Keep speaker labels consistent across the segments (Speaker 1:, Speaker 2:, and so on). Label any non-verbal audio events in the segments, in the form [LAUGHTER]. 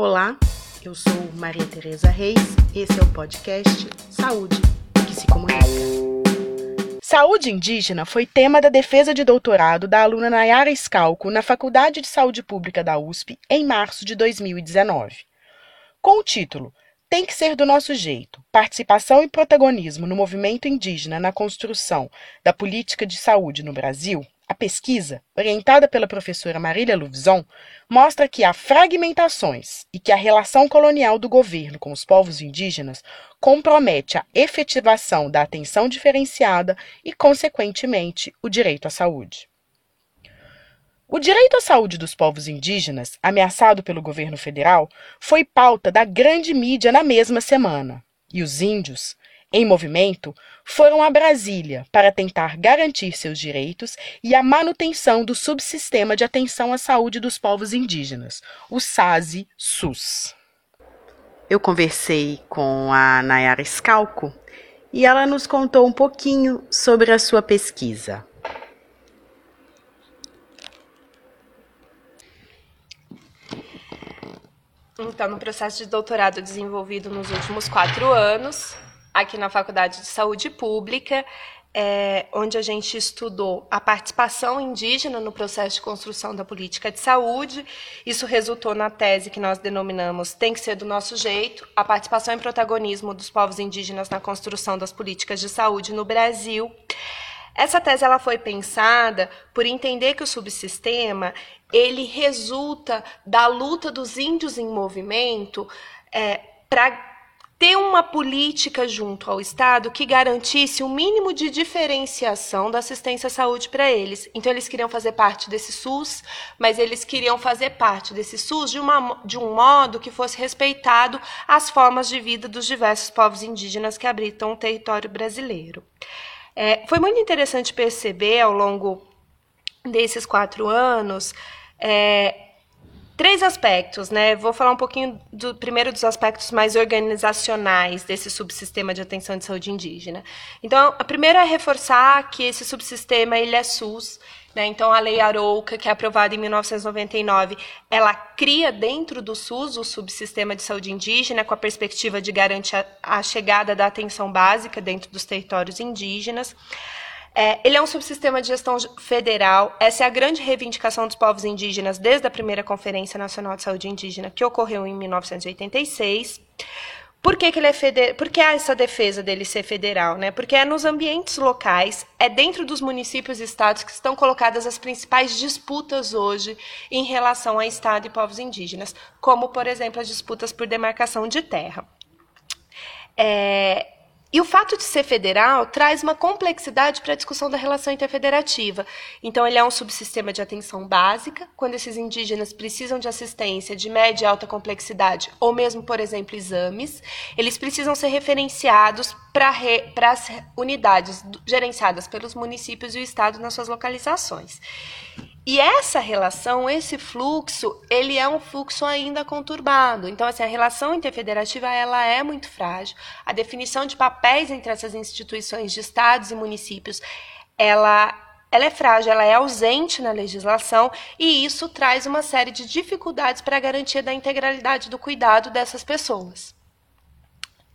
Speaker 1: Olá, eu sou Maria Tereza Reis, esse é o podcast Saúde que se comunica. Saúde indígena foi tema da defesa de doutorado da aluna Nayara Scalco na Faculdade de Saúde Pública da USP em março de 2019. Com o título Tem que ser do nosso jeito: Participação e protagonismo no movimento indígena na construção da política de saúde no Brasil, a pesquisa, orientada pela professora Marília Luvison, mostra que há fragmentações e que a relação colonial do governo com os povos indígenas compromete a efetivação da atenção diferenciada e, consequentemente, o direito à saúde. O direito à saúde dos povos indígenas, ameaçado pelo governo federal, foi pauta da grande mídia na mesma semana. E os índios, em movimento, foram a Brasília para tentar garantir seus direitos e a manutenção do subsistema de atenção à saúde dos povos indígenas, o SASI-SUS. Eu conversei com a Nayara Scalco e ela nos contou um pouquinho sobre a sua pesquisa.
Speaker 2: Então, no processo de doutorado desenvolvido nos últimos quatro anos, aqui na Faculdade de Saúde Pública, é, onde a gente estudou a participação indígena no processo de construção da política de saúde. Isso resultou na tese que nós denominamos Tem que ser do nosso jeito, a participação e protagonismo dos povos indígenas na construção das políticas de saúde no Brasil. Essa tese ela foi pensada por entender que o subsistema ele resulta da luta dos índios em movimento é, para ter uma política junto ao Estado que garantisse um mínimo de diferenciação da assistência à saúde para eles. Então, eles queriam fazer parte desse SUS, mas eles queriam fazer parte desse SUS de, uma, de um modo que fosse respeitado as formas de vida dos diversos povos indígenas que habitam o território brasileiro. É, foi muito interessante perceber ao longo desses quatro anos. É, três aspectos, né? Vou falar um pouquinho do primeiro dos aspectos mais organizacionais desse subsistema de atenção de saúde indígena. Então, a primeira é reforçar que esse subsistema ele é SUS, né? Então, a Lei Arouca, que é aprovada em 1999, ela cria dentro do SUS o subsistema de saúde indígena com a perspectiva de garantir a, a chegada da atenção básica dentro dos territórios indígenas. É, ele é um subsistema de gestão federal. Essa é a grande reivindicação dos povos indígenas desde a primeira Conferência Nacional de Saúde Indígena, que ocorreu em 1986. Por que, que ele é. Por que há essa defesa dele ser federal? Né? Porque é nos ambientes locais, é dentro dos municípios e estados que estão colocadas as principais disputas hoje em relação a Estado e povos indígenas, como, por exemplo, as disputas por demarcação de terra. É, e o fato de ser federal traz uma complexidade para a discussão da relação interfederativa. Então, ele é um subsistema de atenção básica, quando esses indígenas precisam de assistência de média e alta complexidade, ou mesmo, por exemplo, exames, eles precisam ser referenciados para as unidades gerenciadas pelos municípios e o Estado nas suas localizações. E essa relação, esse fluxo, ele é um fluxo ainda conturbado. Então, assim, a relação interfederativa ela é muito frágil. A definição de papéis entre essas instituições de estados e municípios, ela ela é frágil, ela é ausente na legislação e isso traz uma série de dificuldades para a garantia da integralidade do cuidado dessas pessoas.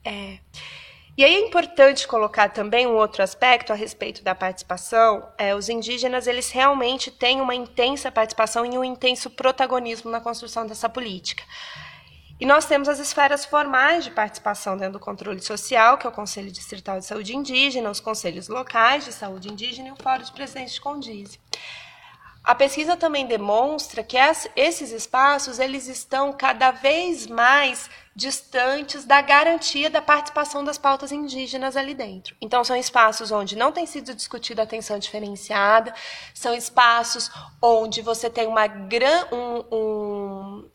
Speaker 2: É. E aí é importante colocar também um outro aspecto a respeito da participação. É, os indígenas eles realmente têm uma intensa participação e um intenso protagonismo na construção dessa política. E nós temos as esferas formais de participação dentro do controle social, que é o Conselho Distrital de Saúde Indígena, os conselhos locais de saúde indígena e o Fórum de Presidentes de Condize. A pesquisa também demonstra que esses espaços eles estão cada vez mais distantes da garantia da participação das pautas indígenas ali dentro. Então, são espaços onde não tem sido discutida atenção diferenciada, são espaços onde você tem uma gran, um, um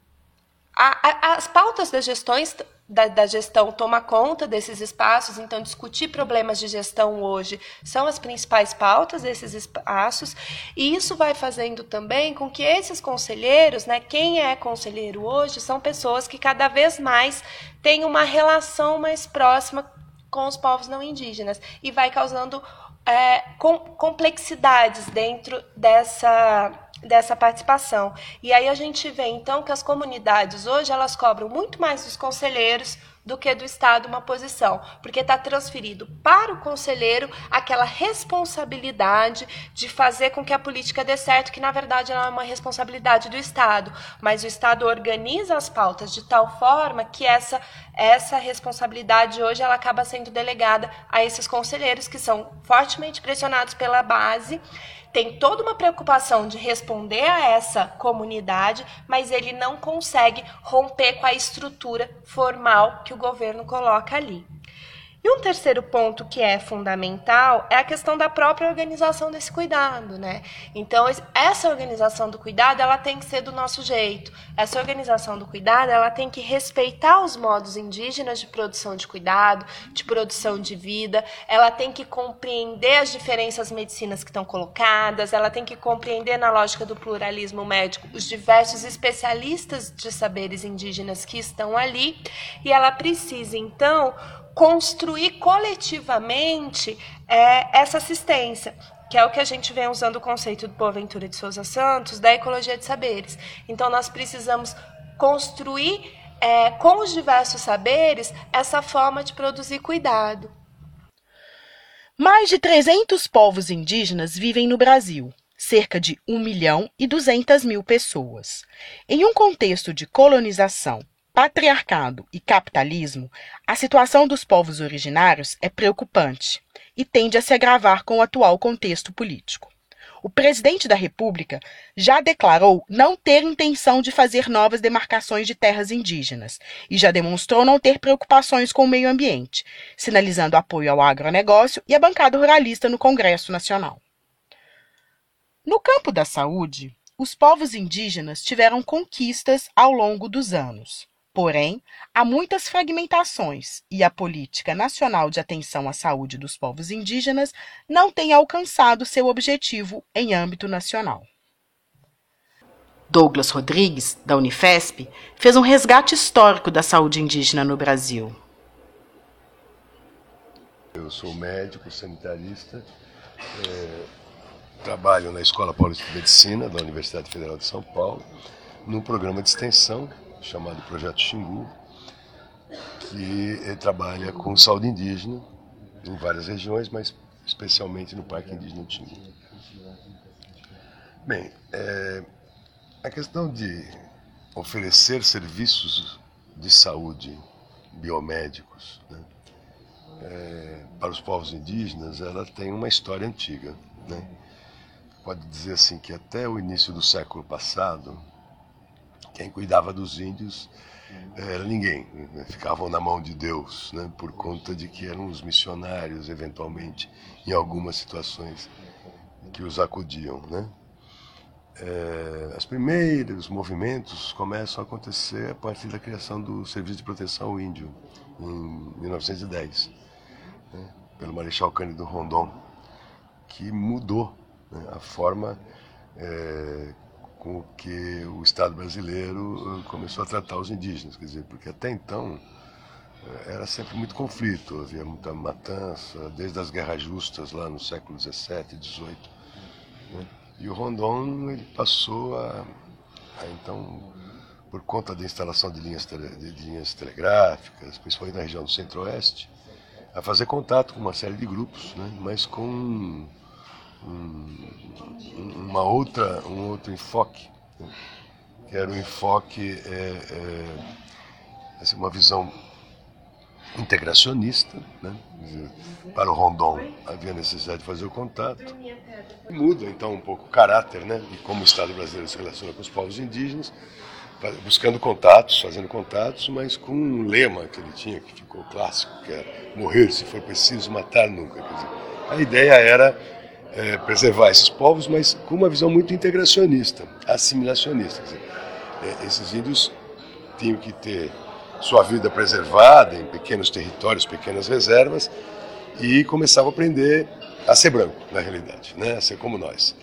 Speaker 2: a, a, as pautas das gestões da, da, gestão toma conta desses espaços, então discutir problemas de gestão hoje são as principais pautas desses espaços, e isso vai fazendo também com que esses conselheiros, né, quem é conselheiro hoje, são pessoas que cada vez mais têm uma relação mais próxima com os povos não indígenas, e vai causando é, com, complexidades dentro dessa dessa participação. E aí a gente vê então que as comunidades hoje elas cobram muito mais dos conselheiros do que do Estado uma posição, porque está transferido para o conselheiro aquela responsabilidade de fazer com que a política dê certo, que na verdade não é uma responsabilidade do Estado, mas o Estado organiza as pautas de tal forma que essa essa responsabilidade hoje ela acaba sendo delegada a esses conselheiros que são fortemente pressionados pela base tem toda uma preocupação de responder a essa comunidade, mas ele não consegue romper com a estrutura formal que o governo coloca ali. E um terceiro ponto que é fundamental é a questão da própria organização desse cuidado, né? Então, essa organização do cuidado, ela tem que ser do nosso jeito. Essa organização do cuidado, ela tem que respeitar os modos indígenas de produção de cuidado, de produção de vida, ela tem que compreender as diferenças medicinas que estão colocadas, ela tem que compreender na lógica do pluralismo médico os diversos especialistas de saberes indígenas que estão ali, e ela precisa então construir coletivamente é, essa assistência, que é o que a gente vem usando o conceito do Boaventura de Souza Santos, da ecologia de saberes. Então, nós precisamos construir é, com os diversos saberes essa forma de produzir cuidado.
Speaker 1: Mais de 300 povos indígenas vivem no Brasil, cerca de 1 milhão e 200 mil pessoas. Em um contexto de colonização, patriarcado e capitalismo, a situação dos povos originários é preocupante e tende a se agravar com o atual contexto político. O presidente da República já declarou não ter intenção de fazer novas demarcações de terras indígenas e já demonstrou não ter preocupações com o meio ambiente, sinalizando apoio ao agronegócio e à bancada ruralista no Congresso Nacional. No campo da saúde, os povos indígenas tiveram conquistas ao longo dos anos. Porém, há muitas fragmentações e a Política Nacional de Atenção à Saúde dos Povos Indígenas não tem alcançado seu objetivo em âmbito nacional. Douglas Rodrigues, da Unifesp, fez um resgate histórico da saúde indígena no Brasil.
Speaker 3: Eu sou médico, sanitarista, é, trabalho na Escola Paulista de Medicina da Universidade Federal de São Paulo, num programa de extensão chamado Projeto Xingu, que trabalha com saúde indígena em várias regiões, mas especialmente no Parque Indígena Xingu. Bem, é, a questão de oferecer serviços de saúde biomédicos né, é, para os povos indígenas, ela tem uma história antiga. Né? Pode dizer assim que até o início do século passado, quem cuidava dos índios era ninguém, né? ficavam na mão de Deus, né? por conta de que eram os missionários, eventualmente, em algumas situações que os acudiam. Né? É, as primeiros movimentos começam a acontecer a partir da criação do Serviço de Proteção ao Índio, em 1910, né? pelo Marechal Cândido Rondon, que mudou né? a forma é, com que o Estado brasileiro eh, começou a tratar os indígenas, quer dizer, porque até então eh, era sempre muito conflito, havia muita matança, desde as guerras justas lá no século XVII, XVIII. Né? E o Rondon ele passou a, a, então, por conta da instalação de linhas, tele, de linhas telegráficas, principalmente na região do Centro-Oeste, a fazer contato com uma série de grupos, né? mas com um, uma outra, um outro enfoque, que era um enfoque, é, é, assim, uma visão integracionista. Né? Para o Rondon havia necessidade de fazer o contato. Muda então um pouco o caráter né? de como o Estado brasileiro se relaciona com os povos indígenas, buscando contatos, fazendo contatos, mas com um lema que ele tinha, que ficou clássico, que era morrer se for preciso, matar nunca. Dizer, a ideia era é, preservar esses povos, mas com uma visão muito integracionista, assimilacionista. Dizer, é, esses índios tinham que ter sua vida preservada em pequenos territórios, pequenas reservas, e começavam a aprender a ser branco, na realidade, né? a ser como nós.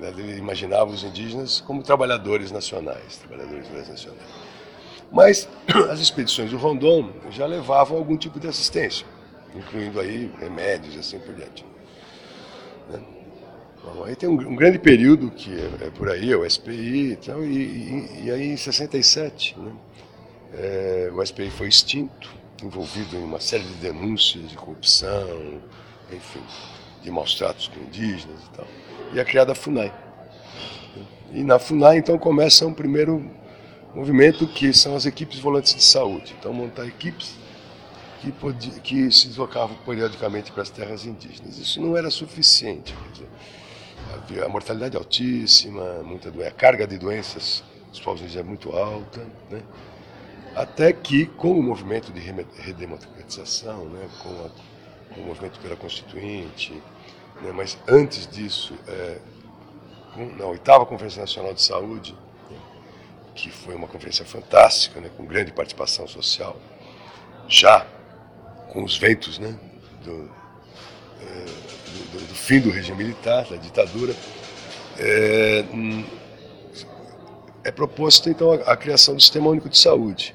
Speaker 3: Ele imaginava os indígenas como trabalhadores nacionais, trabalhadores nacionais. Mas [CLEARS THROAT] as expedições do Rondon já levavam algum tipo de assistência, incluindo aí remédios e assim por diante. Né? Bom, aí tem um, um, grande período que é, é, por aí, é o SPI então, e, e, e aí em 67 né, é, o SPI foi extinto, envolvido em uma série de denúncias de corrupção, enfim, de maus tratos com indígenas e tal. E é criada a FUNAI. E na FUNAI, então, começa um primeiro movimento que são as equipes volantes de saúde. Então, montar equipes que, podia, que se deslocavam periodicamente para as terras indígenas. Isso não era suficiente. Dizer, havia a mortalidade altíssima, muita doença, a carga de doenças dos povos indígenas é muito alta. Né? Até que, com o movimento de redemocratização, né, com, a, com o movimento pela Constituinte, né, mas antes disso, é, na oitava Conferência Nacional de Saúde, né, que foi uma conferência fantástica, né, com grande participação social, já com os ventos né, do, é, do, do, fim do regime militar, da ditadura, é, é proposta então a, a criação do Sistema Único de Saúde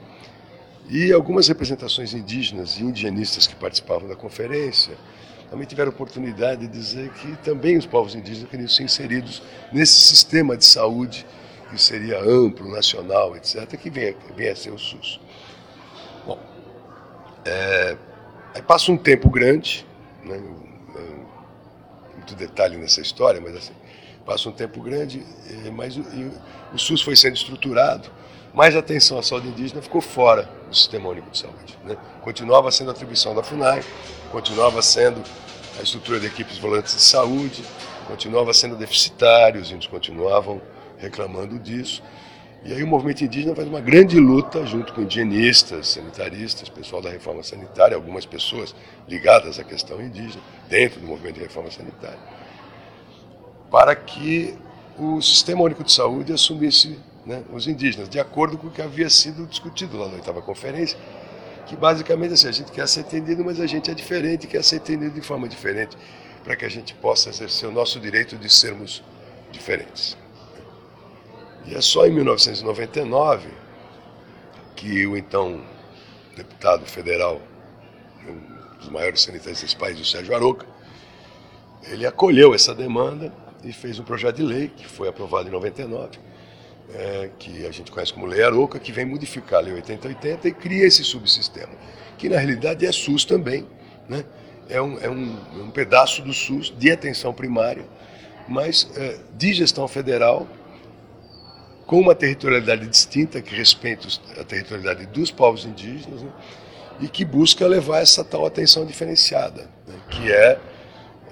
Speaker 3: e algumas representações indígenas e indigenistas que participavam da conferência também tiveram oportunidade de dizer que também os povos indígenas queriam ser inseridos nesse sistema de saúde que seria amplo, nacional, etc., que vem, vem a ser o SUS. Bom, é, aí passa um tempo grande, né, muito detalhe nessa história, mas assim, passa um tempo grande, mas o, o SUS foi sendo estruturado, mas a atenção à saúde indígena ficou fora do Sistema Único de Saúde. Né? Continuava sendo atribuição da FUNAI, continuava sendo a estrutura de equipes volantes de saúde, continuava sendo deficitário, os índios continuavam reclamando disso. E aí o movimento indígena faz uma grande luta junto com higienistas, sanitaristas, pessoal da reforma sanitária, algumas pessoas ligadas à questão indígena, dentro do movimento de reforma sanitária, para que o Sistema Único de Saúde assumisse né, os indígenas, de acordo com o que havia sido discutido lá na oitava conferência, que basicamente assim, a gente quer ser entendido, mas a gente é diferente, quer ser entendido de forma diferente, para que a gente possa exercer o nosso direito de sermos diferentes. E é só em 1999 que o então deputado federal, um dos maiores sanitários desse país, o Sérgio Aroca, ele acolheu essa demanda e fez um projeto de lei que foi aprovado em 99, é, que a gente conhece como Lei Aroca, que vem modificar a Lei 8080 e cria esse subsistema, que na realidade é SUS também, né? é, um, é um, é um pedaço do SUS de atenção primária, mas é, de gestão federal, com uma territorialidade distinta, que respeita a territorialidade dos povos indígenas, né? e que busca levar essa tal atenção diferenciada, né? que é,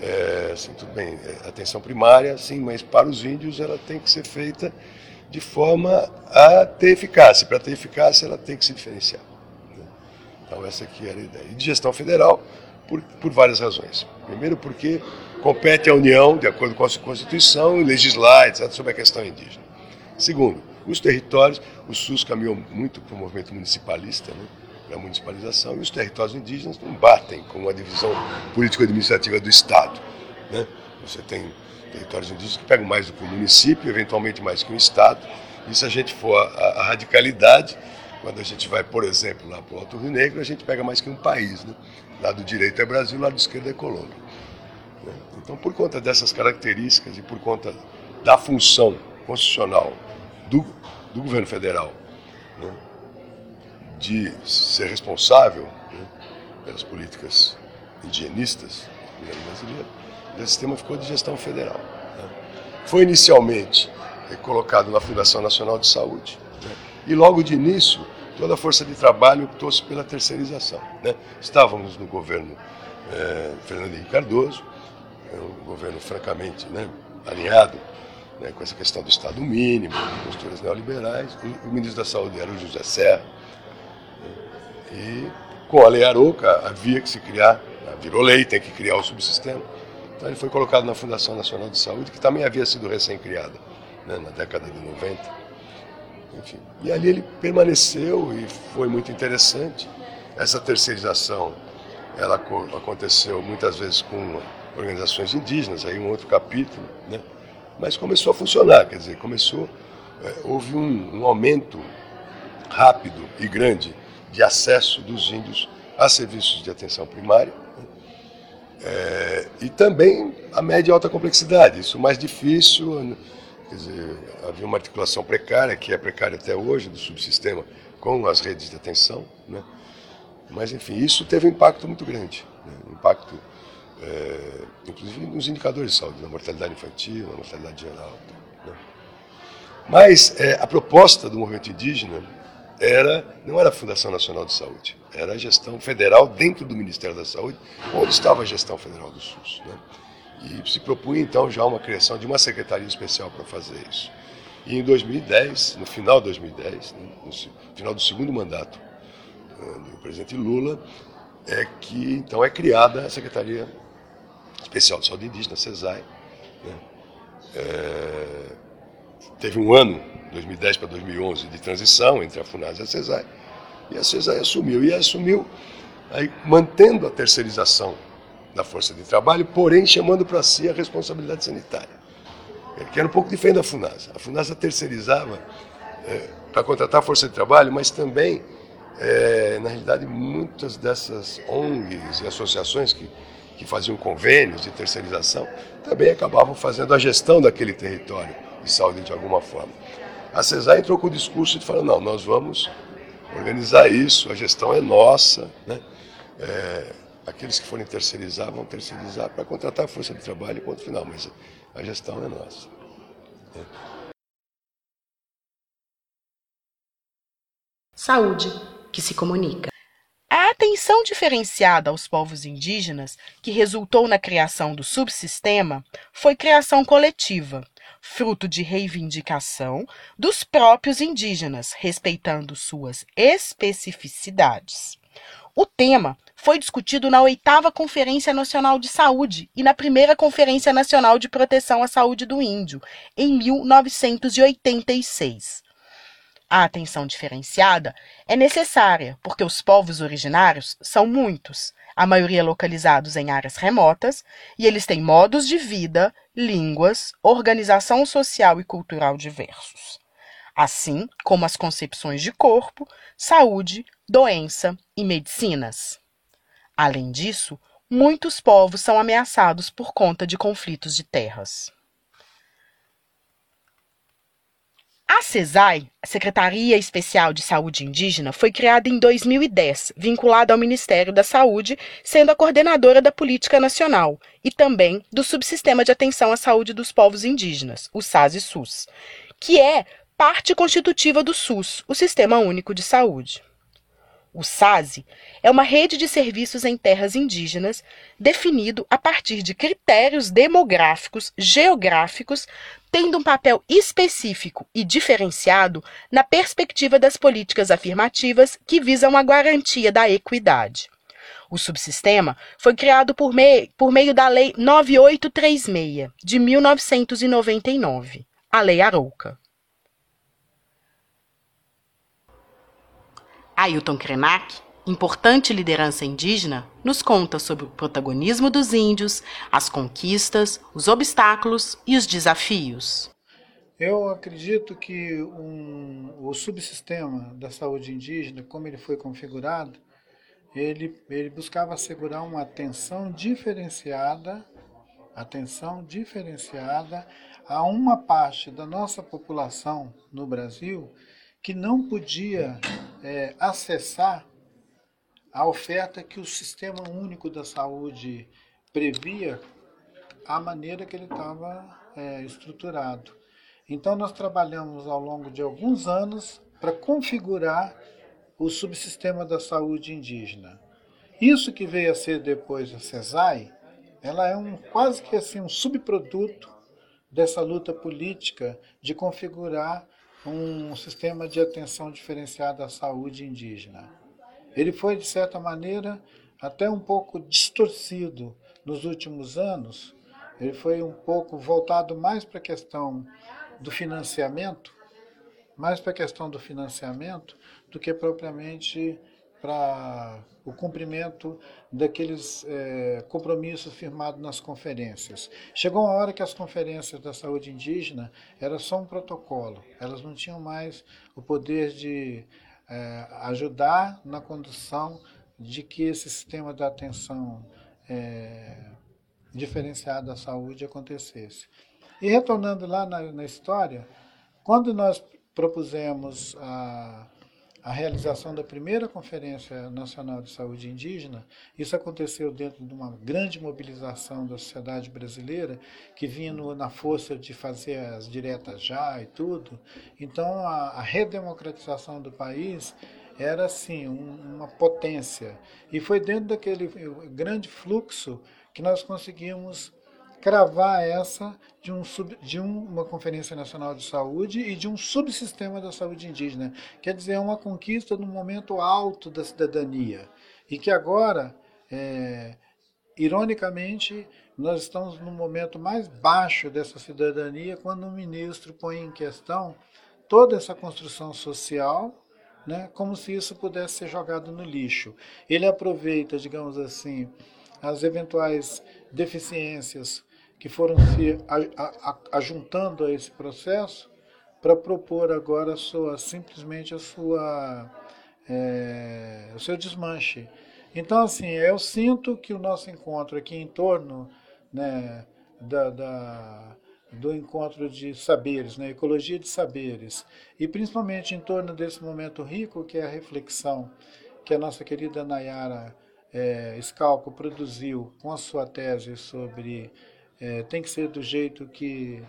Speaker 3: é assim, tudo bem, é atenção primária, sim, mas para os índios ela tem que ser feita de forma a ter eficácia. Para ter eficácia, ela tem que se diferenciar. Né? Então, essa aqui era a ideia. E de gestão federal, por, por várias razões. Primeiro, porque compete à União, de acordo com a Constituição, legislar, etc., sobre a questão indígena. Segundo, os territórios, o SUS caminhou muito para o movimento municipalista, né, para a municipalização, e os territórios indígenas não batem com a divisão político-administrativa do Estado. Né? Você tem territórios indígenas que pegam mais do que o município, eventualmente mais que o Estado. E se a gente for a, a radicalidade, quando a gente vai, por exemplo, lá para o Alto Rio Negro, a gente pega mais que um país. Né? Lado direito é Brasil, lado esquerdo é Colômbia. Né? Então, por conta dessas características e por conta da função constitucional do, do governo federal né? de ser responsável né? pelas políticas higienistas do governo brasileiro, esse sistema ficou de gestão federal. Né? Foi inicialmente colocado na Fundação Nacional de Saúde. Né? E logo de início, toda a força de trabalho optou-se pela terceirização. Né? Estávamos no governo é, Fernando Henrique Cardoso, é um governo francamente né, alinhado né, com essa questão do Estado mínimo, posturas neoliberais. O, o, ministro da Saúde era o José Serra. Né? E com a Lei Aroca havia que se criar, virou lei, tem que criar o subsistema então ele foi colocado na Fundação Nacional de Saúde, que também havia sido recém-criada né, na década de 90. Enfim, e ali ele permaneceu e foi muito interessante. Essa terceirização ela aconteceu muitas vezes com organizações indígenas, aí um outro capítulo, né? Mas começou a funcionar, quer dizer, começou, é, houve um, um aumento rápido e grande de acesso dos índios a serviços de atenção primária, É, e também a média e alta complexidade, isso mais difícil, quer dizer, havia uma articulação precária, que é precária até hoje, do subsistema com as redes de atenção, né? mas enfim, isso teve um impacto muito grande, né? um impacto é, inclusive nos indicadores de saúde, na mortalidade infantil, na mortalidade geral. Né? Mas é, a proposta do movimento indígena era, não era a Fundação Nacional de Saúde, era a gestão federal dentro do Ministério da Saúde, onde estava a gestão federal do SUS. Né? E se propunha então já uma criação de uma secretaria especial para fazer isso. E em 2010, no final de 2010, né, no final do segundo mandato uh, do presidente Lula, é que então é criada a Secretaria Especial de Saúde Indígena, CESAI. Né? É, teve um ano, 2010 para 2011, de transição entre a FUNAS e a CESAI, e a CESAI assumiu. E assumiu aí, mantendo a terceirização da força de trabalho, porém chamando para si a responsabilidade sanitária, que era um pouco diferente da FUNASA. A FUNASA terceirizava é, para contratar a força de trabalho, mas também, é, na realidade, muitas dessas ONGs e associações que que faziam convênios de terceirização, também acabavam fazendo a gestão daquele território de saúde de alguma forma. A CESAR entrou com o discurso de falar, não, nós vamos organizar isso, a gestão é nossa, né? É, aqueles que forem terceirizar vão terceirizar para contratar a força de trabalho ponto final, mas a gestão é nossa.
Speaker 1: Saúde que se comunica. Atenção diferenciada aos povos indígenas, que resultou na criação do subsistema, foi criação coletiva, fruto de reivindicação dos próprios indígenas, respeitando suas especificidades. O tema foi discutido na oitava Conferência Nacional de Saúde e na primeira Conferência Nacional de Proteção à Saúde do Índio, em 1986. A atenção diferenciada é necessária porque os povos originários são muitos, a maioria localizados em áreas remotas, e eles têm modos de vida, línguas, organização social e cultural diversos, assim como as concepções de corpo, saúde, doença e medicinas. Além disso, muitos povos são ameaçados por conta de conflitos de terras. A CESAI, Secretaria Especial de Saúde Indígena, foi criada em 2010, vinculada ao Ministério da Saúde, sendo a coordenadora da Política Nacional e também do Subsistema de Atenção à Saúde dos Povos Indígenas, o SAS-SUS, que é parte constitutiva do SUS, o Sistema Único de Saúde. O SASE é uma rede de serviços em terras indígenas definido a partir de critérios demográficos, geográficos, tendo um papel específico e diferenciado na perspectiva das políticas afirmativas que visam a garantia da equidade. O subsistema foi criado por, mei por meio da Lei 9836, de 1999, a Lei Arouca. Ailton Krenak, importante liderança indígena, nos conta sobre o protagonismo dos índios, as conquistas, os obstáculos e os desafios.
Speaker 4: Eu acredito que um, o subsistema da saúde indígena, como ele foi configurado, ele, ele buscava assegurar uma atenção diferenciada, atenção diferenciada a uma parte da nossa população no Brasil que não podia é, acessar a oferta que o Sistema Único da Saúde previa, a maneira que ele estava é, estruturado. Então, nós trabalhamos ao longo de alguns anos para configurar o subsistema da saúde indígena. Isso que veio a ser depois a CESAI, ela é um quase que assim um subproduto dessa luta política de configurar um sistema de atenção diferenciada à saúde indígena. Ele foi, de certa maneira, até um pouco distorcido nos últimos anos. Ele foi um pouco voltado mais para a questão do financiamento, mais para a questão do financiamento do que propriamente para o cumprimento daqueles é, compromissos firmados nas conferências. Chegou uma hora que as conferências da saúde indígena era só um protocolo, elas não tinham mais o poder de é, ajudar na condução de que esse sistema da atenção é, diferenciado da saúde acontecesse. E retornando lá na, na história, quando nós propusemos a, a realização da primeira Conferência Nacional de Saúde Indígena, isso aconteceu dentro de uma grande mobilização da sociedade brasileira, que vinha no, na força de fazer as diretas já e tudo. Então, a, a redemocratização do país era, assim, um, uma potência. E foi dentro daquele grande fluxo que nós conseguimos cravar essa de, um sub, de um, uma Conferência Nacional de Saúde e de um subsistema da saúde indígena. Quer dizer, é uma conquista no momento alto da cidadania. E que agora, é, ironicamente, nós estamos no momento mais baixo dessa cidadania quando o ministro põe em questão toda essa construção social, né, como se isso pudesse ser jogado no lixo. Ele aproveita, digamos assim, as eventuais deficiências que foram se ajuntando a esse processo para propor agora a sua, simplesmente a sua, é, o seu desmanche. Então, assim, eu sinto que o nosso encontro aqui em torno né, da, da, do encontro de saberes, né, ecologia de saberes, e principalmente em torno desse momento rico que é a reflexão que a nossa querida Nayara é, Scalco produziu com a sua tese sobre é, tem que ser do jeito que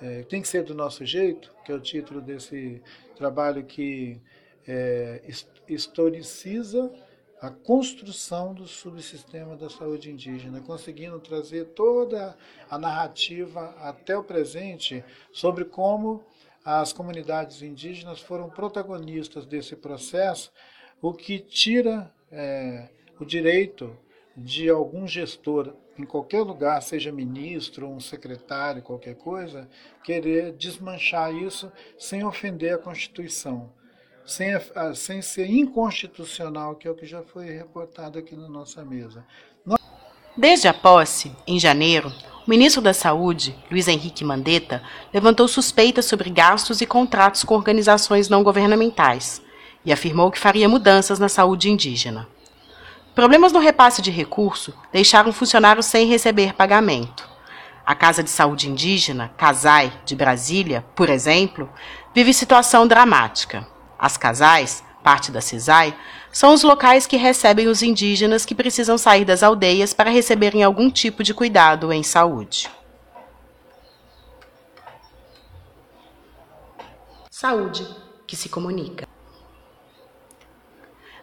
Speaker 4: é, tem que ser do nosso jeito, que é o título desse trabalho que é, historiciza a construção do subsistema da saúde indígena, conseguindo trazer toda a narrativa até o presente sobre como as comunidades indígenas foram protagonistas desse processo, o que tira é, o direito de algum gestor em qualquer lugar, seja ministro, um secretário, qualquer coisa, querer desmanchar isso sem ofender a Constituição, sem, sem ser inconstitucional, que é o que já foi reportado aqui na nossa mesa.
Speaker 1: Desde a posse, em janeiro, o ministro da Saúde, Luiz Henrique Mandetta, levantou suspeitas sobre gastos e contratos com organizações não governamentais e afirmou que faria mudanças na saúde indígena. Problemas no repasse de recurso deixaram funcionários sem receber pagamento. A Casa de Saúde Indígena, Casai, de Brasília, por exemplo, vive situação dramática. As casais, parte da CISAI, são os locais que recebem os indígenas que precisam sair das aldeias para receberem algum tipo de cuidado em saúde. Saúde que se comunica.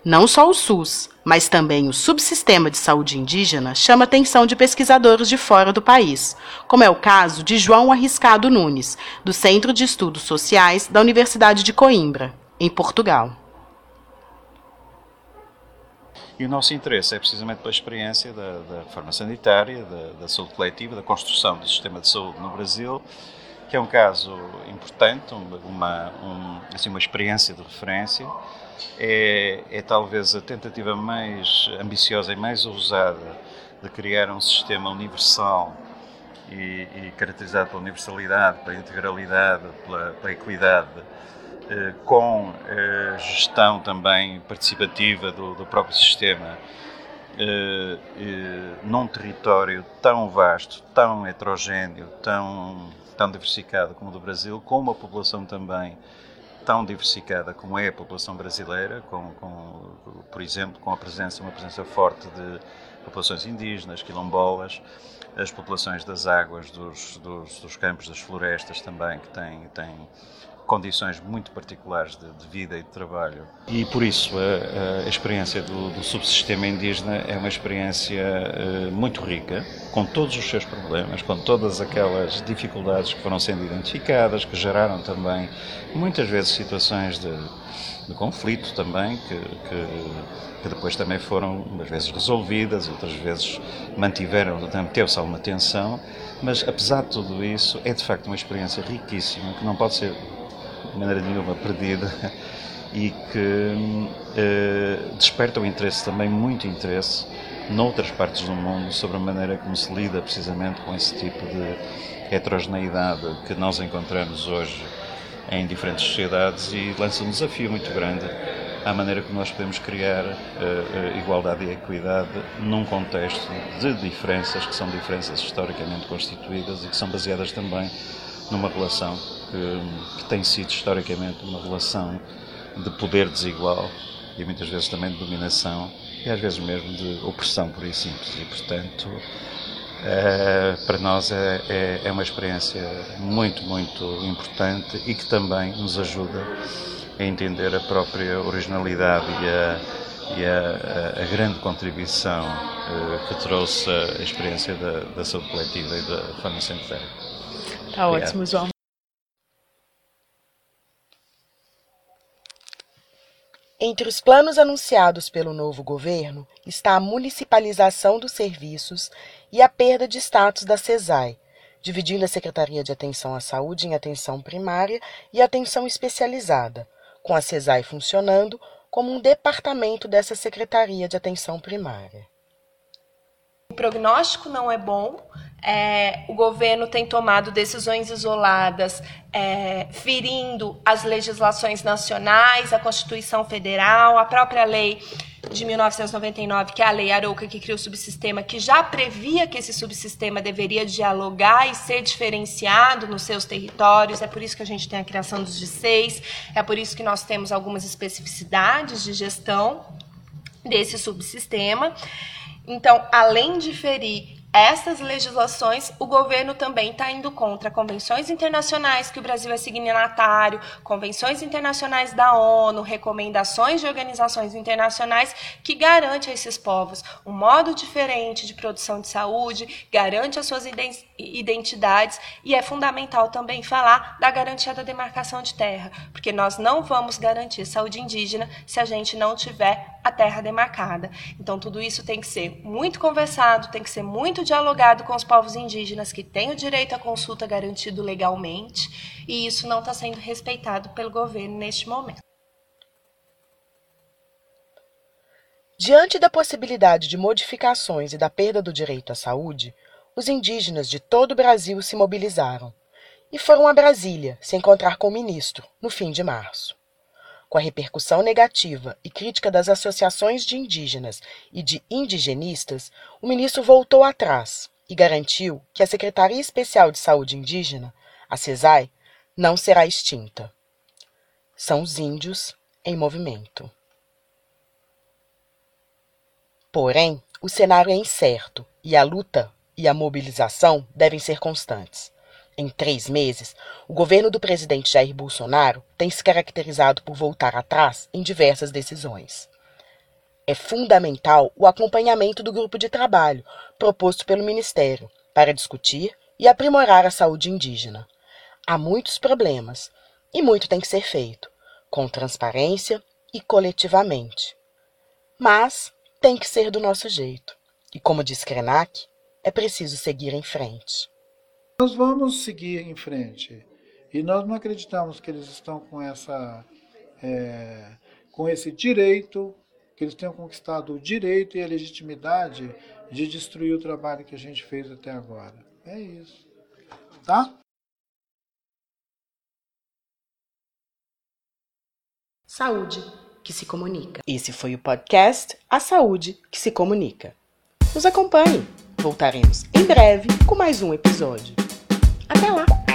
Speaker 1: Não só o SUS, mas também o subsistema de saúde indígena chama atenção de pesquisadores de fora do país, como é o caso de João Arriscado Nunes, do Centro de Estudos Sociais da Universidade de Coimbra, em Portugal.
Speaker 5: E o nosso interesse é precisamente pela experiência da, da reforma sanitária, da, da saúde coletiva, da construção do sistema de saúde no Brasil, que é um caso importante, uma, um, assim, uma experiência de referência é, é talvez a tentativa mais ambiciosa e mais ousada de criar um sistema universal e, e caracterizado pela universalidade, pela integralidade, pela, pela equidade, eh, com eh, gestão também participativa do, do próprio sistema, eh, num território tão vasto, tão heterogéneo, tão, tão diversificado como o do Brasil, com uma população também tão diversificada como é a população brasileira, com, com, por exemplo, com a presença, uma presença forte de populações indígenas, quilombolas, as populações das águas, dos, dos, dos campos, das florestas também, que têm, têm condições muito particulares de, de, vida e de trabalho. E por isso a, a experiência do, do, subsistema indígena é uma experiência uh, muito rica, com todos os seus problemas, com todas aquelas dificuldades que foram sendo identificadas, que geraram também muitas vezes situações de, de conflito também, que, que, que, depois também foram umas vezes resolvidas, outras vezes mantiveram, teve-se alguma tensão, mas apesar de tudo isso, é de facto uma experiência riquíssima que não pode ser de maneira nenhuma perdida e que eh, desperta o interesse, também muito interesse, noutras partes do mundo sobre a maneira como se lida precisamente com esse tipo de heterogeneidade que nós encontramos hoje em diferentes sociedades e lança um desafio muito grande à maneira como nós podemos criar uh, igualdade e equidade num contexto de diferenças que são diferenças historicamente constituídas e que são baseadas também numa relação que, que tem sido historicamente uma relação de poder desigual e muitas vezes também de dominação e às vezes mesmo de opressão por aí simples e portanto é, para nós é, é, é, uma experiência muito, muito importante e que também nos ajuda a entender a própria originalidade e a, e a, a grande contribuição uh, que trouxe a experiência da, da saúde coletiva e da forma sanitária.
Speaker 1: Está ótimo, João. Entre os planos anunciados pelo novo governo está a municipalização dos serviços e a perda de status da CESAI, dividindo a Secretaria de Atenção à Saúde em atenção primária e atenção especializada, com a CESAI funcionando como um departamento dessa Secretaria de Atenção Primária.
Speaker 2: O prognóstico não é bom, é, o governo tem tomado decisões isoladas, é, ferindo as legislações nacionais, a Constituição Federal, a própria lei de 1999, que é a Lei Arouca, que criou o subsistema, que já previa que esse subsistema deveria dialogar e ser diferenciado nos seus territórios. É por isso que a gente tem a criação dos D6, é por isso que nós temos algumas especificidades de gestão desse subsistema. Então, além de ferir essas legislações, o governo também está indo contra convenções internacionais que o Brasil é signatário, convenções internacionais da ONU, recomendações de organizações internacionais que garante a esses povos um modo diferente de produção de saúde, garante as suas identidades e é fundamental também falar da garantia da demarcação de terra, porque nós não vamos garantir saúde indígena se a gente não tiver a terra demarcada. Então tudo isso tem que ser muito conversado, tem que ser muito dialogado com os povos indígenas que têm o direito à consulta garantido legalmente, e isso não está sendo respeitado pelo governo neste momento.
Speaker 1: Diante da possibilidade de modificações e da perda do direito à saúde, os indígenas de todo o Brasil se mobilizaram e foram a Brasília se encontrar com o ministro no fim de março. Com a repercussão negativa e crítica das associações de indígenas e de indigenistas, o ministro voltou atrás e garantiu que a Secretaria Especial de Saúde Indígena, a CESAI, não será extinta. São os índios em movimento. Porém, o cenário é incerto e a luta e a mobilização devem ser constantes. Em três meses, o governo do presidente Jair Bolsonaro tem se caracterizado por voltar atrás em diversas decisões. É fundamental o acompanhamento do grupo de trabalho proposto pelo Ministério para discutir e aprimorar a saúde indígena. Há muitos problemas e muito tem que ser feito, com transparência e coletivamente. Mas tem que ser do nosso jeito. E como diz Krenak, é preciso seguir em frente.
Speaker 4: Nós vamos seguir em frente. E nós não acreditamos que eles estão com essa é, com esse direito, que eles tenham conquistado o direito e a legitimidade de destruir o trabalho que a gente fez até agora. É isso. Tá?
Speaker 1: Saúde que se comunica. Esse foi o podcast A Saúde que se comunica. Nos acompanhe. Voltaremos em breve com mais um episódio. Até lá!